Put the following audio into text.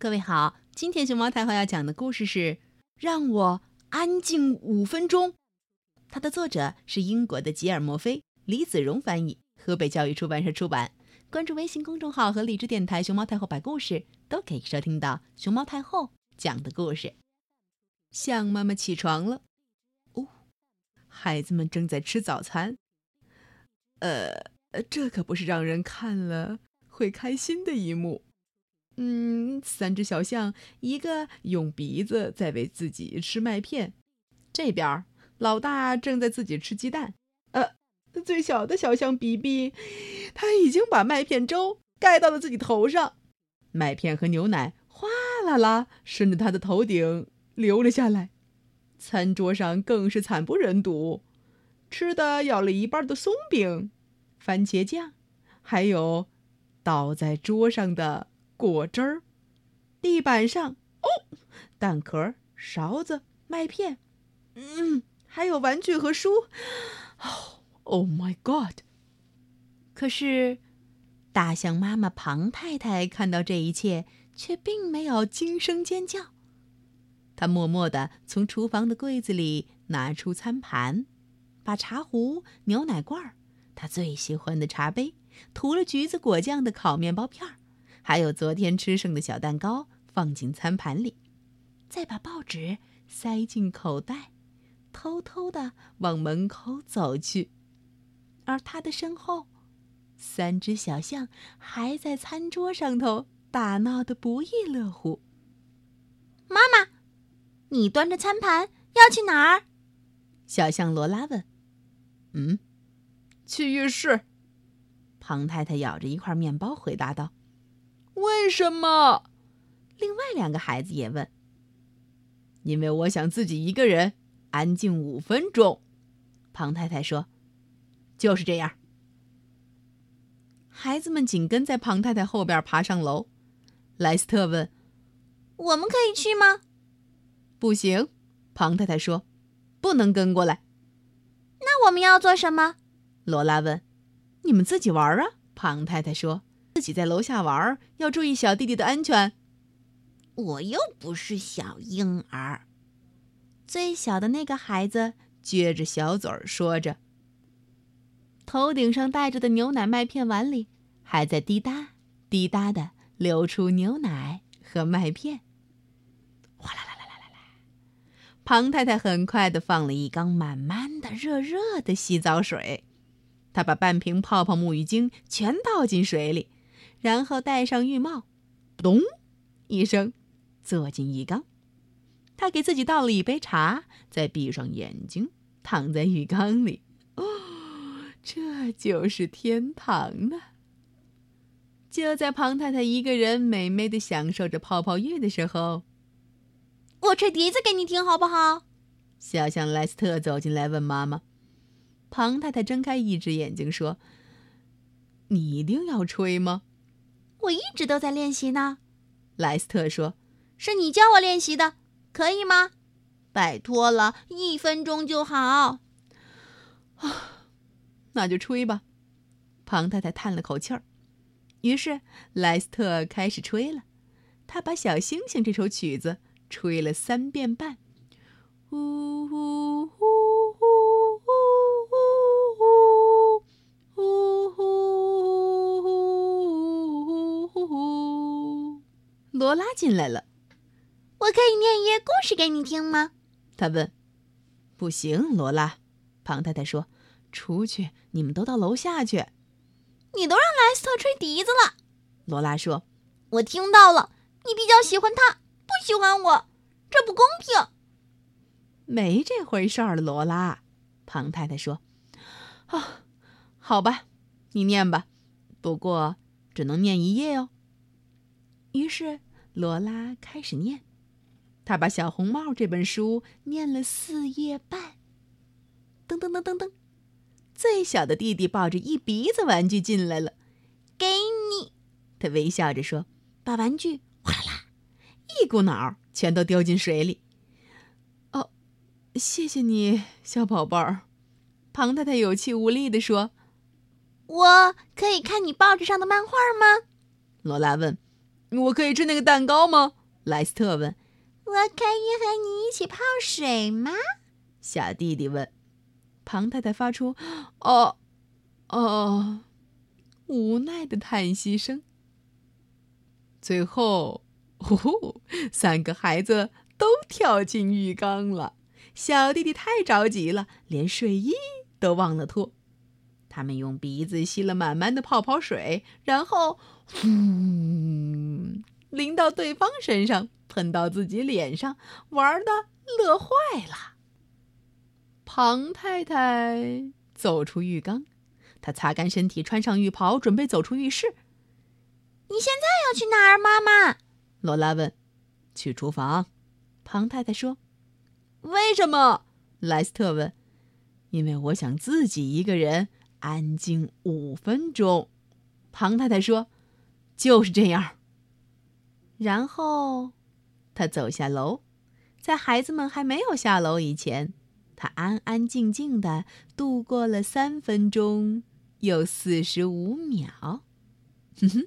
各位好，今天熊猫太后要讲的故事是《让我安静五分钟》。它的作者是英国的吉尔莫菲，李子荣翻译，河北教育出版社出版。关注微信公众号和荔枝电台“熊猫太后摆故事”，都可以收听到熊猫太后讲的故事。象妈妈起床了，哦，孩子们正在吃早餐。呃，这可不是让人看了会开心的一幕。嗯，三只小象，一个用鼻子在喂自己吃麦片，这边老大正在自己吃鸡蛋。呃，最小的小象比比，他已经把麦片粥盖到了自己头上，麦片和牛奶哗啦啦顺着他的头顶流了下来。餐桌上更是惨不忍睹，吃的咬了一半的松饼、番茄酱，还有倒在桌上的。果汁儿，地板上哦，蛋壳、勺子、麦片，嗯，还有玩具和书。哦，Oh my God！可是，大象妈妈庞太太看到这一切，却并没有惊声尖叫。她默默地从厨房的柜子里拿出餐盘，把茶壶、牛奶罐儿、她最喜欢的茶杯、涂了橘子果酱的烤面包片儿。还有昨天吃剩的小蛋糕放进餐盘里，再把报纸塞进口袋，偷偷的往门口走去。而他的身后，三只小象还在餐桌上头打闹的不亦乐乎。妈妈，你端着餐盘要去哪儿？小象罗拉问。嗯，去浴室。庞太太咬着一块面包回答道。为什么？另外两个孩子也问。因为我想自己一个人安静五分钟，庞太太说：“就是这样。”孩子们紧跟在庞太太后边爬上楼。莱斯特问：“我们可以去吗？”“不行。”庞太太说，“不能跟过来。”“那我们要做什么？”罗拉问。“你们自己玩啊。”庞太太说。自己在楼下玩，要注意小弟弟的安全。我又不是小婴儿。最小的那个孩子撅着小嘴儿说着，头顶上戴着的牛奶麦片碗里还在滴答滴答的流出牛奶和麦片。哗啦啦啦啦啦啦！庞太太很快的放了一缸满满的热热的洗澡水，她把半瓶泡泡沐浴精全倒进水里。然后戴上浴帽，咚一声，坐进浴缸。他给自己倒了一杯茶，再闭上眼睛，躺在浴缸里。哦，这就是天堂呢！就在庞太太一个人美美的享受着泡泡浴的时候，我吹笛子给你听好不好？小象莱斯特走进来问妈妈。庞太太睁开一只眼睛说：“你一定要吹吗？”我一直都在练习呢，莱斯特说：“是你教我练习的，可以吗？拜托了，一分钟就好。”啊，那就吹吧。庞太太叹了口气儿。于是莱斯特开始吹了。他把《小星星》这首曲子吹了三遍半。呜呼呼。罗拉进来了，我可以念一页故事给你听吗？他问。不行，罗拉。庞太太说：“出去，你们都到楼下去。”你都让莱斯特吹笛子了，罗拉说。我听到了，你比较喜欢他，不喜欢我，这不公平。没这回事儿，罗拉。庞太太说。啊，好吧，你念吧，不过只能念一页哦。于是。罗拉开始念，他把《小红帽》这本书念了四页半。噔噔噔噔噔，最小的弟弟抱着一鼻子玩具进来了，给你。他微笑着说：“把玩具哗啦啦，一股脑全都丢进水里。”哦，谢谢你，小宝贝儿。庞太太有气无力地说：“我可以看你报纸上的漫画吗？”罗拉问。我可以吃那个蛋糕吗？莱斯特问。我可以和你一起泡水吗？小弟弟问。庞太太发出“哦，哦”无奈的叹息声。最后，呼呼，三个孩子都跳进浴缸了。小弟弟太着急了，连睡衣都忘了脱。他们用鼻子吸了满满的泡泡水，然后呼，淋到对方身上，喷到自己脸上，玩的乐坏了。庞太太走出浴缸，她擦干身体，穿上浴袍，准备走出浴室。你现在要去哪儿，妈妈？罗拉问。去厨房，庞太太说。为什么？莱斯特问。因为我想自己一个人安静五分钟。庞太太说。就是这样。然后，他走下楼，在孩子们还没有下楼以前，他安安静静的度过了三分钟又四十五秒。哼哼。